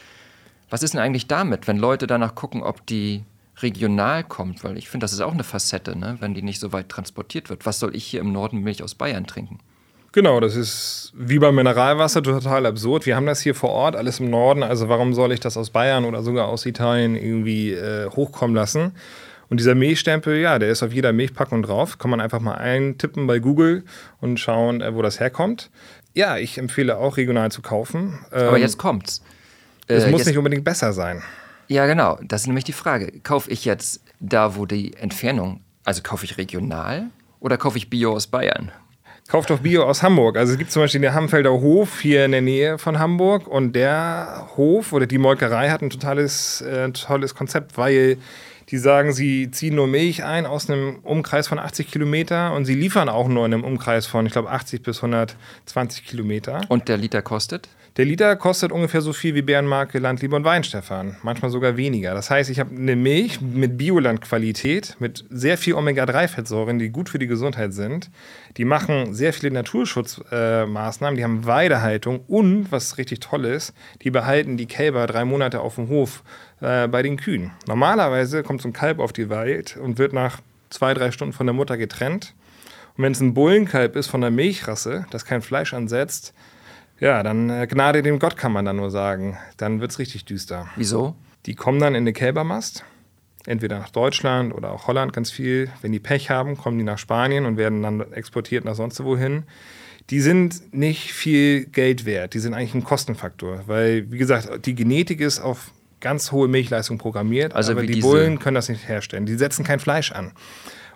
Was ist denn eigentlich damit, wenn Leute danach gucken, ob die regional kommt? Weil ich finde, das ist auch eine Facette, ne? wenn die nicht so weit transportiert wird. Was soll ich hier im Norden Milch aus Bayern trinken? Genau, das ist wie beim Mineralwasser total absurd. Wir haben das hier vor Ort, alles im Norden. Also warum soll ich das aus Bayern oder sogar aus Italien irgendwie äh, hochkommen lassen? Und dieser Milchstempel, ja, der ist auf jeder Milchpackung drauf. Kann man einfach mal eintippen bei Google und schauen, äh, wo das herkommt. Ja, ich empfehle auch regional zu kaufen. Aber ähm, jetzt kommt's. Es äh, muss nicht unbedingt besser sein. Ja, genau. Das ist nämlich die Frage. Kaufe ich jetzt da, wo die Entfernung, also kaufe ich regional oder kaufe ich Bio aus Bayern? Kauft doch Bio aus Hamburg. Also es gibt zum Beispiel den Hamfelder Hof hier in der Nähe von Hamburg und der Hof oder die Molkerei hat ein totales, äh, tolles Konzept, weil die sagen, sie ziehen nur Milch ein aus einem Umkreis von 80 Kilometer und sie liefern auch nur in einem Umkreis von, ich glaube, 80 bis 120 Kilometer. Und der Liter kostet? Der Liter kostet ungefähr so viel wie Bärenmarke, Landliebe und Weinstefan. Manchmal sogar weniger. Das heißt, ich habe eine Milch mit Biolandqualität, mit sehr viel Omega-3-Fettsäuren, die gut für die Gesundheit sind. Die machen sehr viele Naturschutzmaßnahmen, äh, die haben Weidehaltung und, was richtig toll ist, die behalten die Kälber drei Monate auf dem Hof äh, bei den Kühen. Normalerweise kommt so ein Kalb auf die Welt und wird nach zwei, drei Stunden von der Mutter getrennt. Und wenn es ein Bullenkalb ist von der Milchrasse, das kein Fleisch ansetzt, ja, dann äh, Gnade dem Gott kann man dann nur sagen. Dann wird es richtig düster. Wieso? Die kommen dann in eine Kälbermast, entweder nach Deutschland oder auch Holland ganz viel. Wenn die Pech haben, kommen die nach Spanien und werden dann exportiert nach sonst wohin. Die sind nicht viel Geld wert. Die sind eigentlich ein Kostenfaktor, weil, wie gesagt, die Genetik ist auf ganz hohe Milchleistung programmiert, also aber die Bullen können das nicht herstellen. Die setzen kein Fleisch an.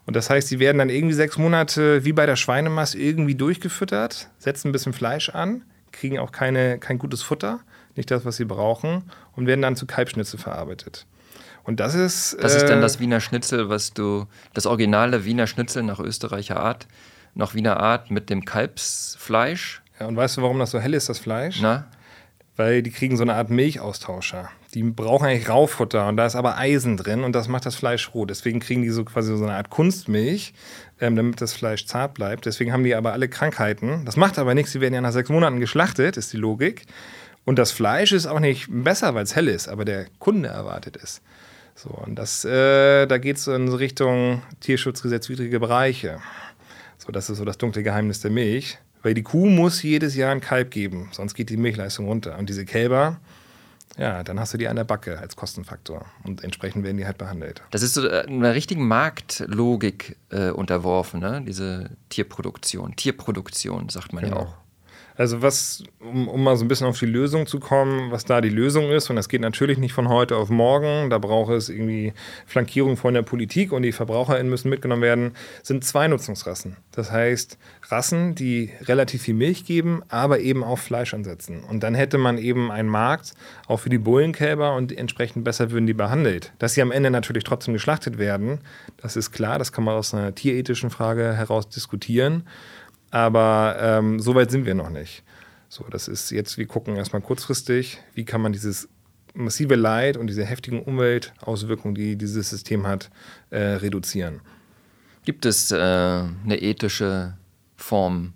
Und das heißt, die werden dann irgendwie sechs Monate wie bei der Schweinemast irgendwie durchgefüttert, setzen ein bisschen Fleisch an, kriegen auch keine, kein gutes Futter, nicht das, was sie brauchen, und werden dann zu Kalbschnitzel verarbeitet. Und das ist. Das ist dann äh, das Wiener Schnitzel, was du, das originale Wiener Schnitzel nach österreicher Art, nach Wiener Art mit dem Kalbsfleisch. Ja, und weißt du, warum das so hell ist, das Fleisch? Na? Weil die kriegen so eine Art Milchaustauscher. Die brauchen eigentlich Raufutter und da ist aber Eisen drin und das macht das Fleisch roh. Deswegen kriegen die so quasi so eine Art Kunstmilch, ähm, damit das Fleisch zart bleibt. Deswegen haben die aber alle Krankheiten. Das macht aber nichts, sie werden ja nach sechs Monaten geschlachtet, ist die Logik. Und das Fleisch ist auch nicht besser, weil es hell ist, aber der Kunde erwartet es. So, und das, äh, da geht es in Richtung Tierschutzgesetzwidrige Bereiche. So, das ist so das dunkle Geheimnis der Milch. Weil die Kuh muss jedes Jahr ein Kalb geben, sonst geht die Milchleistung runter. Und diese Kälber, ja, dann hast du die an der Backe als Kostenfaktor und entsprechend werden die halt behandelt. Das ist so äh, einer richtigen Marktlogik äh, unterworfen, ne? diese Tierproduktion. Tierproduktion sagt man genau. ja auch. Also was, um, um, mal so ein bisschen auf die Lösung zu kommen, was da die Lösung ist, und das geht natürlich nicht von heute auf morgen, da braucht es irgendwie Flankierung von der Politik und die VerbraucherInnen müssen mitgenommen werden, sind zwei Nutzungsrassen. Das heißt, Rassen, die relativ viel Milch geben, aber eben auch Fleisch ansetzen. Und dann hätte man eben einen Markt, auch für die Bullenkälber und entsprechend besser würden die behandelt. Dass sie am Ende natürlich trotzdem geschlachtet werden, das ist klar, das kann man aus einer tierethischen Frage heraus diskutieren. Aber ähm, so weit sind wir noch nicht. So, das ist jetzt, wir gucken erstmal kurzfristig, wie kann man dieses massive Leid und diese heftigen Umweltauswirkungen, die dieses System hat, äh, reduzieren. Gibt es äh, eine ethische Form,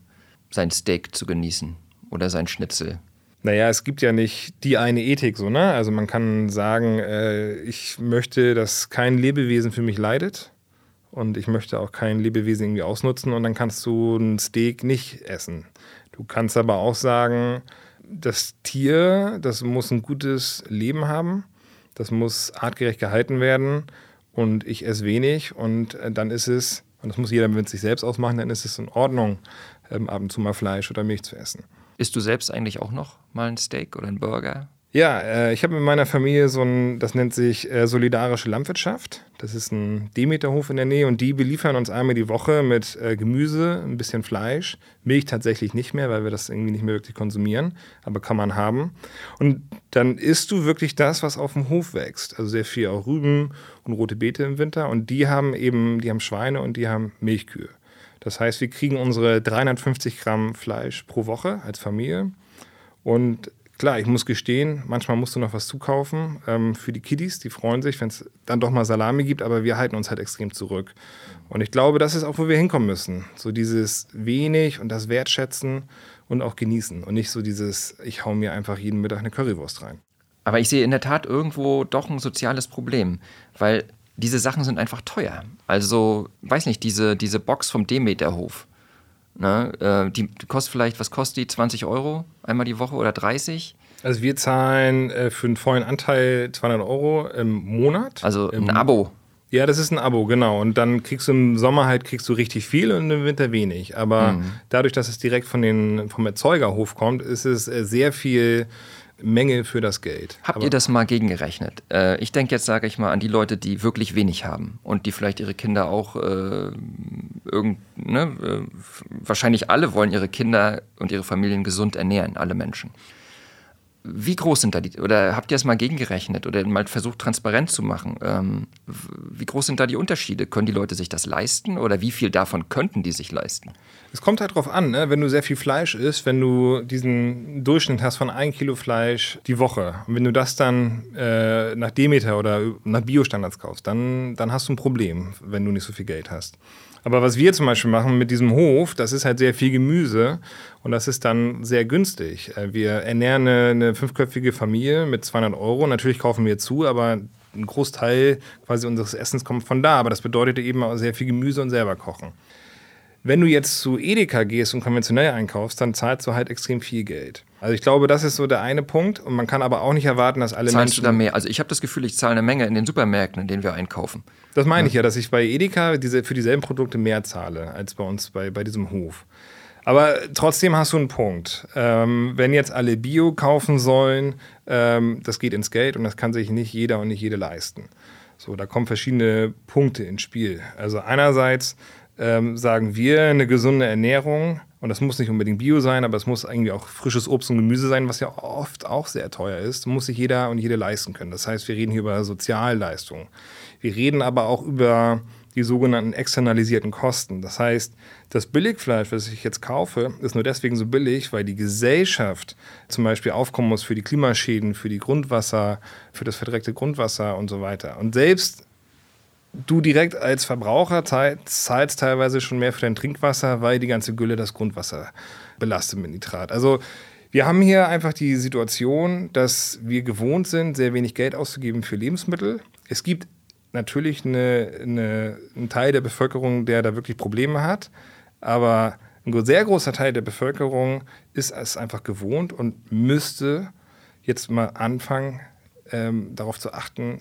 sein Steak zu genießen oder sein Schnitzel? Naja, es gibt ja nicht die eine Ethik, so, ne? Also man kann sagen, äh, ich möchte, dass kein Lebewesen für mich leidet und ich möchte auch kein Lebewesen irgendwie ausnutzen und dann kannst du ein Steak nicht essen. Du kannst aber auch sagen, das Tier, das muss ein gutes Leben haben, das muss artgerecht gehalten werden und ich esse wenig und äh, dann ist es, und das muss jeder mit sich selbst ausmachen, dann ist es in Ordnung, ähm, ab und zu mal Fleisch oder Milch zu essen. Isst du selbst eigentlich auch noch mal ein Steak oder einen Burger? Ja, äh, ich habe in meiner Familie so ein, das nennt sich äh, solidarische Landwirtschaft. Das ist ein Demeterhof in der Nähe und die beliefern uns einmal die Woche mit äh, Gemüse, ein bisschen Fleisch, Milch tatsächlich nicht mehr, weil wir das irgendwie nicht mehr wirklich konsumieren, aber kann man haben. Und dann isst du wirklich das, was auf dem Hof wächst. Also sehr viel auch Rüben und rote Beete im Winter und die haben eben, die haben Schweine und die haben Milchkühe. Das heißt, wir kriegen unsere 350 Gramm Fleisch pro Woche als Familie und Klar, ich muss gestehen, manchmal musst du noch was zukaufen ähm, für die Kiddies. Die freuen sich, wenn es dann doch mal Salami gibt, aber wir halten uns halt extrem zurück. Und ich glaube, das ist auch, wo wir hinkommen müssen. So dieses wenig und das Wertschätzen und auch genießen. Und nicht so dieses, ich hau mir einfach jeden Mittag eine Currywurst rein. Aber ich sehe in der Tat irgendwo doch ein soziales Problem, weil diese Sachen sind einfach teuer. Also, weiß nicht, diese, diese Box vom Demeterhof Ne? Äh, die kostet vielleicht, was kostet die? 20 Euro einmal die Woche oder 30? Also wir zahlen äh, für einen vollen Anteil 200 Euro im Monat. Also Im, ein Abo. Ja, das ist ein Abo, genau. Und dann kriegst du im Sommer halt kriegst du richtig viel und im Winter wenig. Aber mhm. dadurch, dass es direkt von den, vom Erzeugerhof kommt, ist es äh, sehr viel Menge für das Geld. Habt Aber ihr das mal gegengerechnet? Äh, ich denke jetzt, sage ich mal, an die Leute, die wirklich wenig haben und die vielleicht ihre Kinder auch äh, irgend, ne, äh, wahrscheinlich alle wollen ihre Kinder und ihre Familien gesund ernähren, alle Menschen. Wie groß sind da die, oder habt ihr es mal gegengerechnet oder mal versucht, transparent zu machen? Ähm, wie groß sind da die Unterschiede? Können die Leute sich das leisten oder wie viel davon könnten die sich leisten? Es kommt halt drauf an, ne? wenn du sehr viel Fleisch isst, wenn du diesen Durchschnitt hast von ein Kilo Fleisch die Woche und wenn du das dann äh, nach Demeter oder nach Biostandards kaufst, dann, dann hast du ein Problem, wenn du nicht so viel Geld hast. Aber was wir zum Beispiel machen mit diesem Hof, das ist halt sehr viel Gemüse und das ist dann sehr günstig. Äh, wir ernähren eine, eine fünfköpfige Familie mit 200 Euro. Natürlich kaufen wir zu, aber ein Großteil quasi unseres Essens kommt von da. Aber das bedeutet eben auch sehr viel Gemüse und selber kochen. Wenn du jetzt zu Edeka gehst und konventionell einkaufst, dann zahlst du halt extrem viel Geld. Also ich glaube, das ist so der eine Punkt und man kann aber auch nicht erwarten, dass alle Zahlst Menschen... du da mehr? Also ich habe das Gefühl, ich zahle eine Menge in den Supermärkten, in denen wir einkaufen. Das meine ja. ich ja, dass ich bei Edeka diese, für dieselben Produkte mehr zahle als bei uns bei, bei diesem Hof. Aber trotzdem hast du einen Punkt. Ähm, wenn jetzt alle Bio kaufen sollen, ähm, das geht ins Geld und das kann sich nicht jeder und nicht jede leisten. So, da kommen verschiedene Punkte ins Spiel. Also einerseits ähm, sagen wir, eine gesunde Ernährung, und das muss nicht unbedingt Bio sein, aber es muss irgendwie auch frisches Obst und Gemüse sein, was ja oft auch sehr teuer ist, muss sich jeder und jede leisten können. Das heißt, wir reden hier über Sozialleistungen. Wir reden aber auch über die sogenannten externalisierten Kosten. Das heißt, das Billigfleisch, was ich jetzt kaufe, ist nur deswegen so billig, weil die Gesellschaft zum Beispiel aufkommen muss für die Klimaschäden, für die Grundwasser, für das verdreckte Grundwasser und so weiter. Und selbst du direkt als Verbraucher zahlst teilweise schon mehr für dein Trinkwasser, weil die ganze Gülle das Grundwasser belastet mit Nitrat. Also wir haben hier einfach die Situation, dass wir gewohnt sind, sehr wenig Geld auszugeben für Lebensmittel. Es gibt natürlich eine, eine, einen Teil der Bevölkerung, der da wirklich Probleme hat, aber ein sehr großer Teil der Bevölkerung ist es einfach gewohnt und müsste jetzt mal anfangen, ähm, darauf zu achten,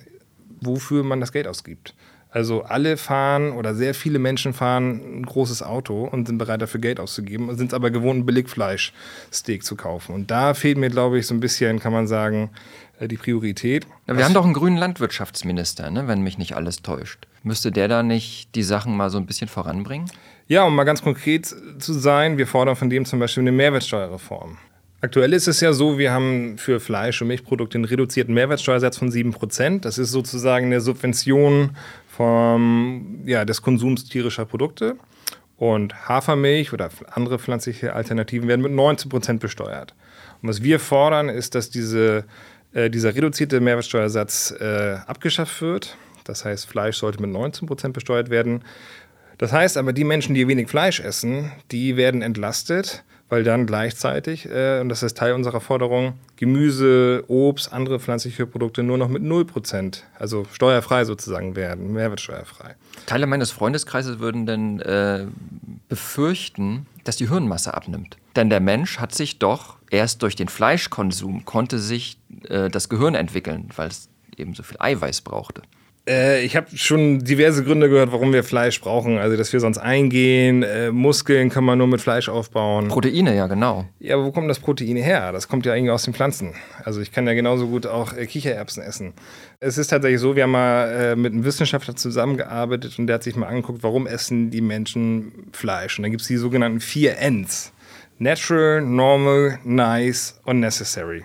wofür man das Geld ausgibt. Also alle fahren oder sehr viele Menschen fahren ein großes Auto und sind bereit dafür Geld auszugeben, sind aber gewohnt, ein Billigfleischsteak zu kaufen. Und da fehlt mir, glaube ich, so ein bisschen, kann man sagen, äh, die Priorität. Ja, wir haben doch einen grünen Landwirtschaftsminister, ne, wenn mich nicht alles täuscht. Müsste der da nicht die Sachen mal so ein bisschen voranbringen? Ja, um mal ganz konkret zu sein, wir fordern von dem zum Beispiel eine Mehrwertsteuerreform. Aktuell ist es ja so, wir haben für Fleisch- und Milchprodukte einen reduzierten Mehrwertsteuersatz von 7%. Das ist sozusagen eine Subvention vom, ja, des Konsums tierischer Produkte. Und Hafermilch oder andere pflanzliche Alternativen werden mit 19% besteuert. Und was wir fordern, ist, dass diese, äh, dieser reduzierte Mehrwertsteuersatz äh, abgeschafft wird. Das heißt, Fleisch sollte mit 19% besteuert werden. Das heißt aber, die Menschen, die wenig Fleisch essen, die werden entlastet weil dann gleichzeitig, äh, und das ist Teil unserer Forderung, Gemüse, Obst, andere pflanzliche Produkte nur noch mit 0%, also steuerfrei sozusagen werden, mehrwertsteuerfrei. Teile meines Freundeskreises würden denn äh, befürchten, dass die Hirnmasse abnimmt. Denn der Mensch hat sich doch erst durch den Fleischkonsum konnte sich äh, das Gehirn entwickeln, weil es eben so viel Eiweiß brauchte. Äh, ich habe schon diverse Gründe gehört, warum wir Fleisch brauchen. Also, dass wir sonst eingehen. Äh, Muskeln kann man nur mit Fleisch aufbauen. Proteine, ja, genau. Ja, aber wo kommt das Protein her? Das kommt ja eigentlich aus den Pflanzen. Also, ich kann ja genauso gut auch äh, Kichererbsen essen. Es ist tatsächlich so, wir haben mal äh, mit einem Wissenschaftler zusammengearbeitet und der hat sich mal angeguckt, warum essen die Menschen Fleisch. Und dann gibt es die sogenannten vier Ns. Natural, Normal, Nice und Necessary.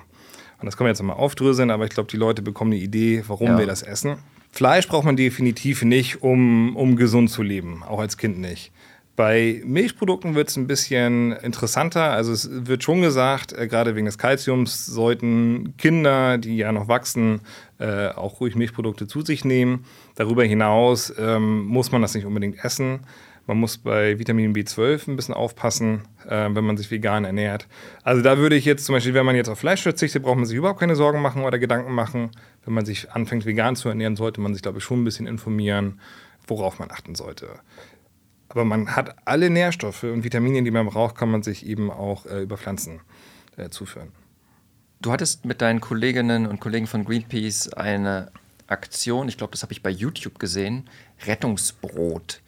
Und das können wir jetzt nochmal aufdröseln, aber ich glaube, die Leute bekommen eine Idee, warum ja. wir das essen. Fleisch braucht man definitiv nicht, um, um gesund zu leben, auch als Kind nicht. Bei Milchprodukten wird es ein bisschen interessanter. Also es wird schon gesagt, äh, gerade wegen des Kalziums sollten Kinder, die ja noch wachsen, äh, auch ruhig Milchprodukte zu sich nehmen. Darüber hinaus ähm, muss man das nicht unbedingt essen. Man muss bei Vitamin B12 ein bisschen aufpassen, äh, wenn man sich vegan ernährt. Also da würde ich jetzt zum Beispiel, wenn man jetzt auf Fleisch verzichtet, braucht man sich überhaupt keine Sorgen machen oder Gedanken machen. Wenn man sich anfängt, vegan zu ernähren, sollte man sich, glaube ich, schon ein bisschen informieren, worauf man achten sollte. Aber man hat alle Nährstoffe und Vitamine, die man braucht, kann man sich eben auch äh, über Pflanzen äh, zuführen. Du hattest mit deinen Kolleginnen und Kollegen von Greenpeace eine Aktion, ich glaube, das habe ich bei YouTube gesehen, Rettungsbrot.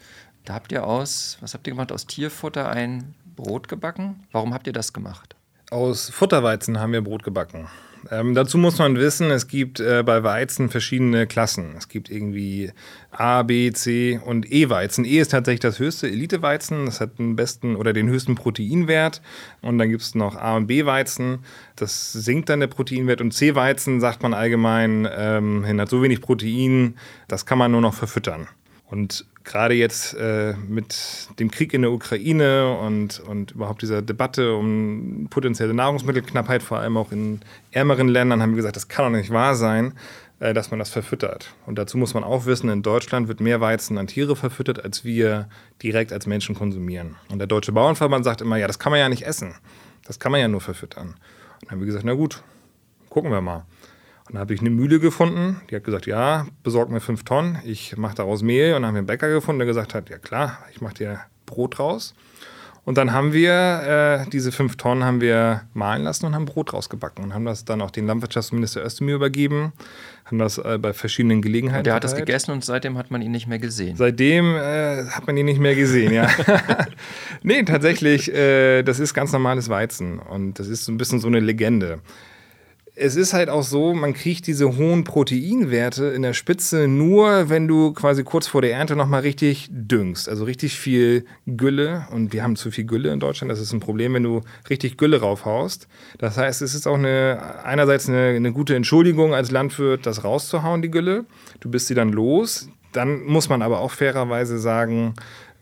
Da habt ihr aus, was habt ihr gemacht? Aus Tierfutter ein Brot gebacken? Warum habt ihr das gemacht? Aus Futterweizen haben wir Brot gebacken. Ähm, dazu muss man wissen, es gibt äh, bei Weizen verschiedene Klassen. Es gibt irgendwie A, B, C und E-Weizen. E ist tatsächlich das höchste Elite-Weizen. Das hat den besten oder den höchsten Proteinwert. Und dann gibt es noch A und B-Weizen. Das sinkt dann der Proteinwert. Und C-Weizen sagt man allgemein, ähm, hat so wenig Protein, das kann man nur noch verfüttern. Und gerade jetzt äh, mit dem Krieg in der Ukraine und, und überhaupt dieser Debatte um potenzielle Nahrungsmittelknappheit, vor allem auch in ärmeren Ländern, haben wir gesagt, das kann doch nicht wahr sein, äh, dass man das verfüttert. Und dazu muss man auch wissen, in Deutschland wird mehr Weizen an Tiere verfüttert, als wir direkt als Menschen konsumieren. Und der Deutsche Bauernverband sagt immer, ja, das kann man ja nicht essen. Das kann man ja nur verfüttern. Und dann haben wir gesagt, na gut, gucken wir mal. Dann habe ich eine Mühle gefunden, die hat gesagt, ja, besorg mir fünf Tonnen, ich mache daraus Mehl. Und dann haben wir einen Bäcker gefunden, der gesagt hat, ja klar, ich mache dir Brot draus. Und dann haben wir äh, diese fünf Tonnen haben wir mahlen lassen und haben Brot rausgebacken und haben das dann auch den Landwirtschaftsminister Özdemir übergeben, haben das äh, bei verschiedenen Gelegenheiten. Und der hat das gegessen und seitdem hat man ihn nicht mehr gesehen. Seitdem äh, hat man ihn nicht mehr gesehen, ja. nee, tatsächlich, äh, das ist ganz normales Weizen und das ist so ein bisschen so eine Legende es ist halt auch so, man kriegt diese hohen Proteinwerte in der Spitze nur, wenn du quasi kurz vor der Ernte nochmal richtig düngst. Also richtig viel Gülle. Und wir haben zu viel Gülle in Deutschland. Das ist ein Problem, wenn du richtig Gülle raufhaust. Das heißt, es ist auch eine, einerseits eine, eine gute Entschuldigung als Landwirt, das rauszuhauen, die Gülle. Du bist sie dann los. Dann muss man aber auch fairerweise sagen,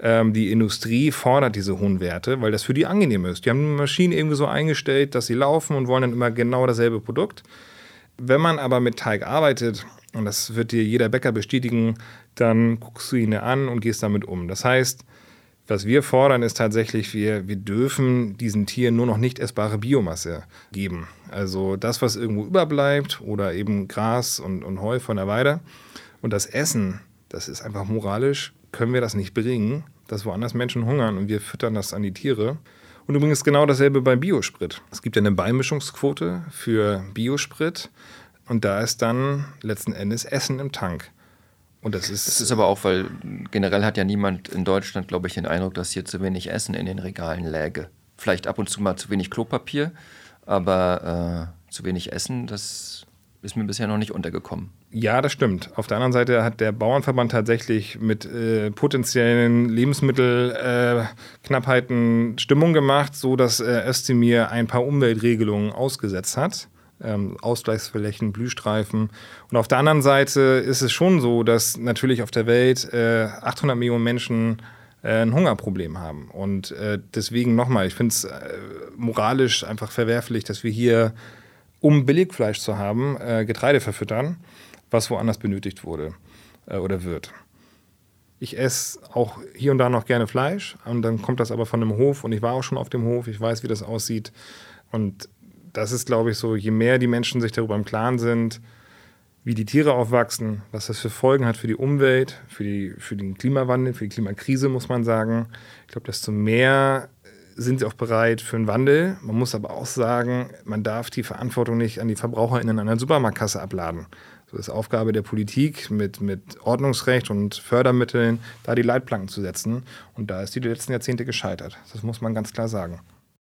ähm, die Industrie fordert diese hohen Werte, weil das für die angenehm ist. Die haben Maschinen irgendwie so eingestellt, dass sie laufen und wollen dann immer genau dasselbe Produkt. Wenn man aber mit Teig arbeitet, und das wird dir jeder Bäcker bestätigen, dann guckst du ihn an und gehst damit um. Das heißt, was wir fordern, ist tatsächlich, wir, wir dürfen diesen Tieren nur noch nicht essbare Biomasse geben. Also das, was irgendwo überbleibt oder eben Gras und, und Heu von der Weide. Und das Essen, das ist einfach moralisch, können wir das nicht bringen dass woanders Menschen hungern und wir füttern das an die Tiere. Und übrigens genau dasselbe beim Biosprit. Es gibt ja eine Beimischungsquote für Biosprit und da ist dann letzten Endes Essen im Tank. Und das ist. Das ist aber auch, weil generell hat ja niemand in Deutschland, glaube ich, den Eindruck, dass hier zu wenig Essen in den Regalen läge. Vielleicht ab und zu mal zu wenig Klopapier, aber äh, zu wenig Essen, das ist mir bisher noch nicht untergekommen. Ja, das stimmt. Auf der anderen Seite hat der Bauernverband tatsächlich mit äh, potenziellen Lebensmittelknappheiten äh, Stimmung gemacht, so dass äh, Özdemir ein paar Umweltregelungen ausgesetzt hat. Ähm, Ausgleichsflächen, Blühstreifen. Und auf der anderen Seite ist es schon so, dass natürlich auf der Welt 800 äh, Millionen Menschen äh, ein Hungerproblem haben. Und äh, deswegen nochmal, ich finde es moralisch einfach verwerflich, dass wir hier um Billigfleisch zu haben, äh, Getreide verfüttern, was woanders benötigt wurde äh, oder wird. Ich esse auch hier und da noch gerne Fleisch und dann kommt das aber von einem Hof und ich war auch schon auf dem Hof, ich weiß, wie das aussieht. Und das ist, glaube ich, so, je mehr die Menschen sich darüber im Klaren sind, wie die Tiere aufwachsen, was das für Folgen hat für die Umwelt, für, die, für den Klimawandel, für die Klimakrise, muss man sagen. Ich glaube, desto mehr sind sie auch bereit für einen Wandel. Man muss aber auch sagen, man darf die Verantwortung nicht an die VerbraucherInnen an der Supermarktkasse abladen. So ist Aufgabe der Politik mit, mit Ordnungsrecht und Fördermitteln, da die Leitplanken zu setzen. Und da ist die, die letzten Jahrzehnte gescheitert. Das muss man ganz klar sagen.